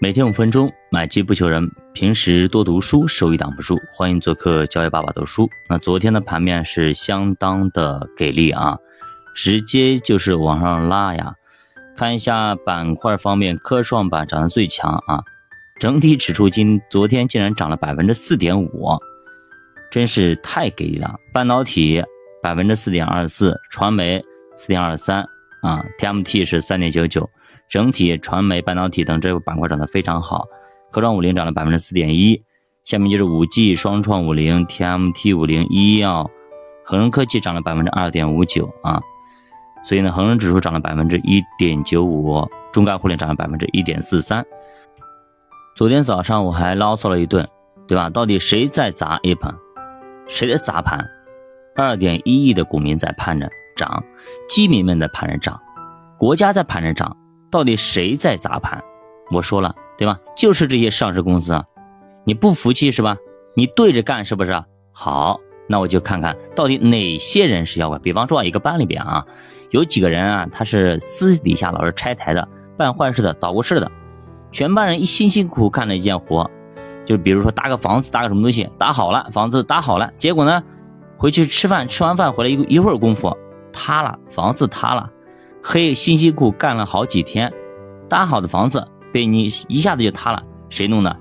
每天五分钟，买机不求人。平时多读书，收益挡不住。欢迎做客教育爸爸读书。那昨天的盘面是相当的给力啊，直接就是往上拉呀。看一下板块方面，科创板涨得最强啊，整体指数今昨天竟然涨了百分之四点五，真是太给力了。半导体百分之四点二四，传媒四点二三啊，TMT 是三点九九。整体传媒、半导体等这个板块涨得非常好，科创五零涨了百分之四点一，下面就是五 G、双创五零、TMT 五零、医药、恒生科技涨了百分之二点五九啊，所以呢，恒生指数涨了百分之一点九五，中概互联涨了百分之一点四三。昨天早上我还牢骚了一顿，对吧？到底谁在砸 A 盘？谁在砸盘？二点一亿的股民在盼着涨，基民们在盼着涨，国家在盼着涨。到底谁在砸盘？我说了，对吧？就是这些上市公司啊！你不服气是吧？你对着干是不是？好，那我就看看到底哪些人是妖怪。比方说啊，一个班里边啊，有几个人啊，他是私底下老是拆台的、办坏事的、捣鼓事的。全班人一辛辛苦苦干了一件活，就比如说搭个房子，搭个什么东西，搭好了，房子搭好了，结果呢，回去吃饭，吃完饭回来一一会儿功夫，塌了，房子塌了。黑辛辛苦苦干了好几天，搭好的房子被你一下子就塌了，谁弄的？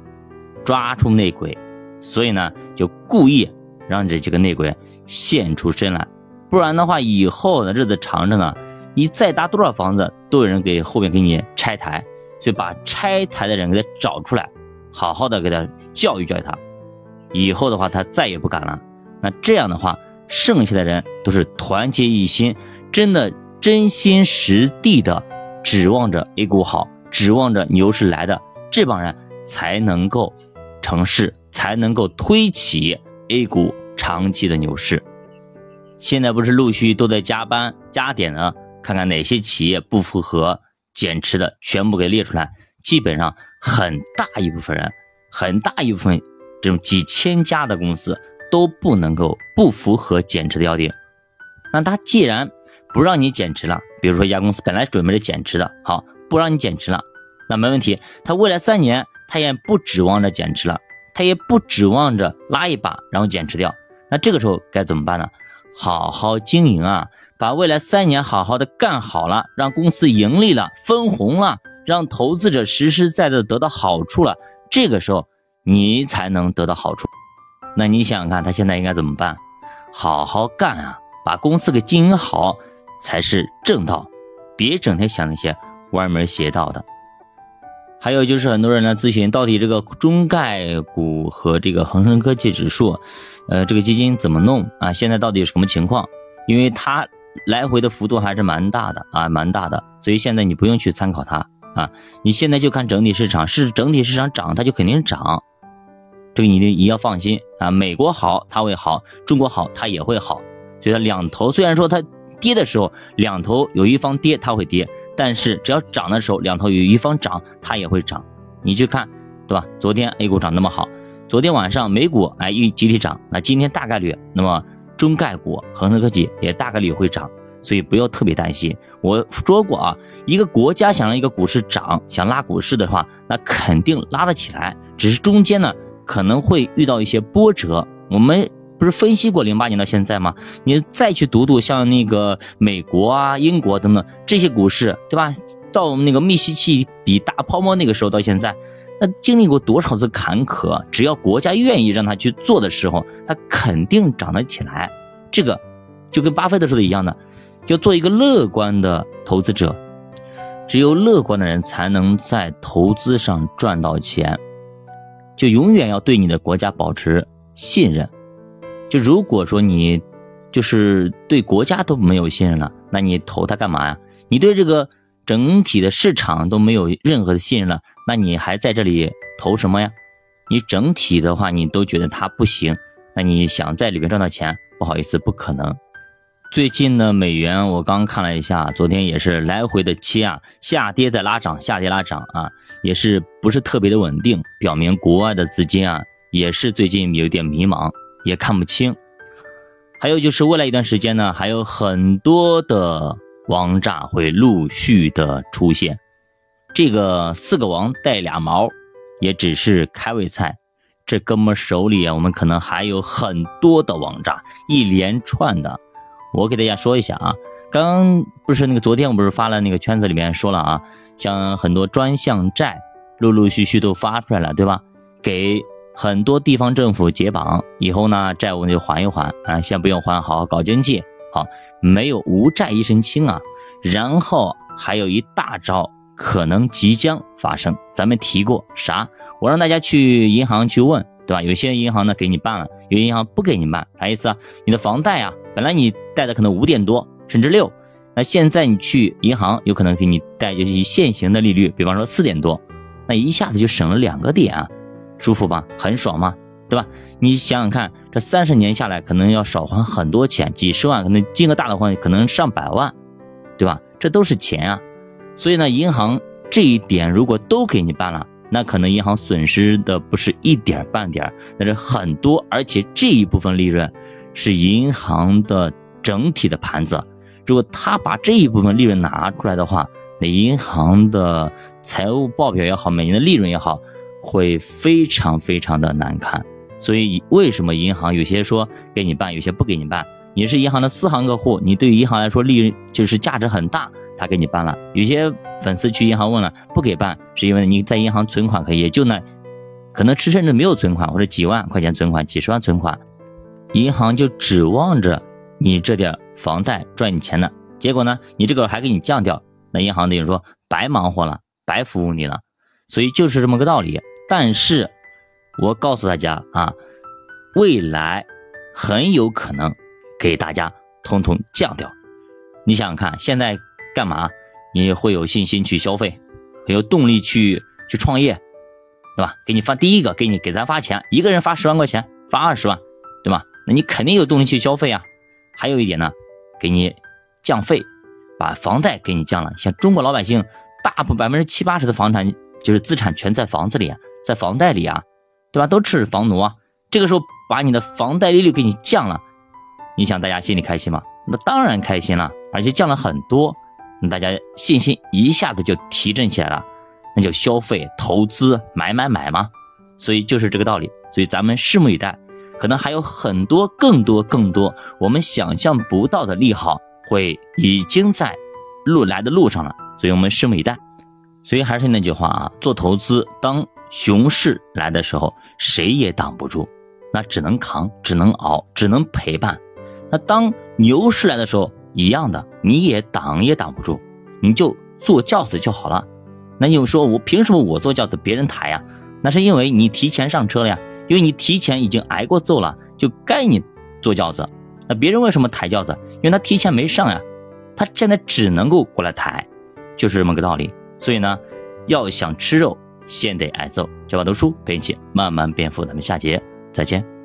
抓出内鬼，所以呢，就故意让这几个内鬼现出身来，不然的话，以后的日子长着呢，你再搭多少房子，都有人给后面给你拆台，所以把拆台的人给他找出来，好好的给他教育教育他，以后的话他再也不敢了。那这样的话，剩下的人都是团结一心，真的。真心实地的指望着 A 股好，指望着牛市来的这帮人才能够成事，才能够推起 A 股长期的牛市。现在不是陆续都在加班加点呢？看看哪些企业不符合减持的，全部给列出来。基本上很大一部分人，很大一部分这种几千家的公司都不能够不符合减持的要点。那他既然不让你减持了，比如说一家公司本来准备着减持的，好，不让你减持了，那没问题。他未来三年他也不指望着减持了，他也不指望着拉一把然后减持掉。那这个时候该怎么办呢？好好经营啊，把未来三年好好的干好了，让公司盈利了，分红了，让投资者实实在在得到好处了，这个时候你才能得到好处。那你想想看，他现在应该怎么办？好好干啊，把公司给经营好。才是正道，别整天想那些歪门邪道的。还有就是很多人来咨询，到底这个中概股和这个恒生科技指数，呃，这个基金怎么弄啊？现在到底是什么情况？因为它来回的幅度还是蛮大的啊，蛮大的，所以现在你不用去参考它啊，你现在就看整体市场，是整体市场涨，它就肯定涨，这个你你要放心啊。美国好，它会好；中国好，它也会好。所以它两头虽然说它。跌的时候，两头有一方跌，它会跌；但是只要涨的时候，两头有一方涨，它也会涨。你去看，对吧？昨天 A 股涨那么好，昨天晚上美股哎一集体涨，那今天大概率，那么中概股、恒生科技也大概率会涨，所以不要特别担心。我说过啊，一个国家想让一个股市涨，想拉股市的话，那肯定拉得起来，只是中间呢可能会遇到一些波折。我们。不是分析过零八年到现在吗？你再去读读像那个美国啊、英国等等这些股市，对吧？到那个密西西比大泡沫那个时候到现在，那经历过多少次坎坷？只要国家愿意让他去做的时候，他肯定涨得起来。这个就跟巴菲特说的一样的，要做一个乐观的投资者。只有乐观的人才能在投资上赚到钱。就永远要对你的国家保持信任。就如果说你就是对国家都没有信任了，那你投它干嘛呀？你对这个整体的市场都没有任何的信任了，那你还在这里投什么呀？你整体的话你都觉得它不行，那你想在里面赚到钱，不好意思，不可能。最近呢，美元我刚看了一下，昨天也是来回的切啊，下跌再拉涨，下跌拉涨啊，也是不是特别的稳定，表明国外的资金啊也是最近有点迷茫。也看不清，还有就是未来一段时间呢，还有很多的王炸会陆续的出现，这个四个王带俩毛，也只是开胃菜。这哥们手里啊，我们可能还有很多的王炸，一连串的。我给大家说一下啊，刚不是那个昨天我不是发了那个圈子里面说了啊，像很多专项债陆陆续续都发出来了，对吧？给很多地方政府解绑以后呢，债务就还一还啊，先不用还，好好搞经济，好，没有无债一身轻啊。然后还有一大招可能即将发生，咱们提过啥？我让大家去银行去问，对吧？有些银行呢给你办了，有些银行不给你办，啥意思啊？你的房贷啊，本来你贷的可能五点多甚至六，那现在你去银行有可能给你贷就是现行的利率，比方说四点多，那一下子就省了两个点啊，舒服吧？很爽吗？对吧？你想想看，这三十年下来可能要少还很多钱，几十万，可能金额大的话可能上百万，对吧？这都是钱啊，所以呢，银行这一点如果都给你办了。那可能银行损失的不是一点半点那是很多，而且这一部分利润是银行的整体的盘子。如果他把这一部分利润拿出来的话，那银行的财务报表也好，每年的利润也好，会非常非常的难看。所以为什么银行有些说给你办，有些不给你办？你是银行的私行客户，你对于银行来说利润就是价值很大。他给你办了，有些粉丝去银行问了，不给办，是因为你在银行存款可也就那，可能甚至没有存款或者几万块钱存款、几十万存款，银行就指望着你这点房贷赚你钱呢。结果呢，你这个还给你降掉，那银行等于说白忙活了，白服务你了。所以就是这么个道理。但是，我告诉大家啊，未来很有可能给大家通通降掉。你想想看，现在。干嘛？你会有信心去消费，有动力去去创业，对吧？给你发第一个，给你给咱发钱，一个人发十万块钱，发二十万，对吧？那你肯定有动力去消费啊。还有一点呢，给你降费，把房贷给你降了。像中国老百姓，大部百分之七八十的房产就是资产全在房子里，在房贷里啊，对吧？都吃着房奴啊。这个时候把你的房贷利率给你降了，你想大家心里开心吗？那当然开心了，而且降了很多。那大家信心一下子就提振起来了，那就消费、投资、买买买嘛。所以就是这个道理。所以咱们拭目以待，可能还有很多、更多、更多我们想象不到的利好会已经在路来的路上了。所以我们拭目以待。所以还是那句话啊，做投资，当熊市来的时候，谁也挡不住，那只能扛，只能熬，只能陪伴。那当牛市来的时候，一样的，你也挡也挡不住，你就坐轿子就好了。那你说我凭什么我坐轿子别人抬呀？那是因为你提前上车了呀，因为你提前已经挨过揍了，就该你坐轿子。那别人为什么抬轿子？因为他提前没上呀，他现在只能够过来抬，就是这么个道理。所以呢，要想吃肉，先得挨揍。教爸读书陪你一起慢慢变富，咱们下节再见。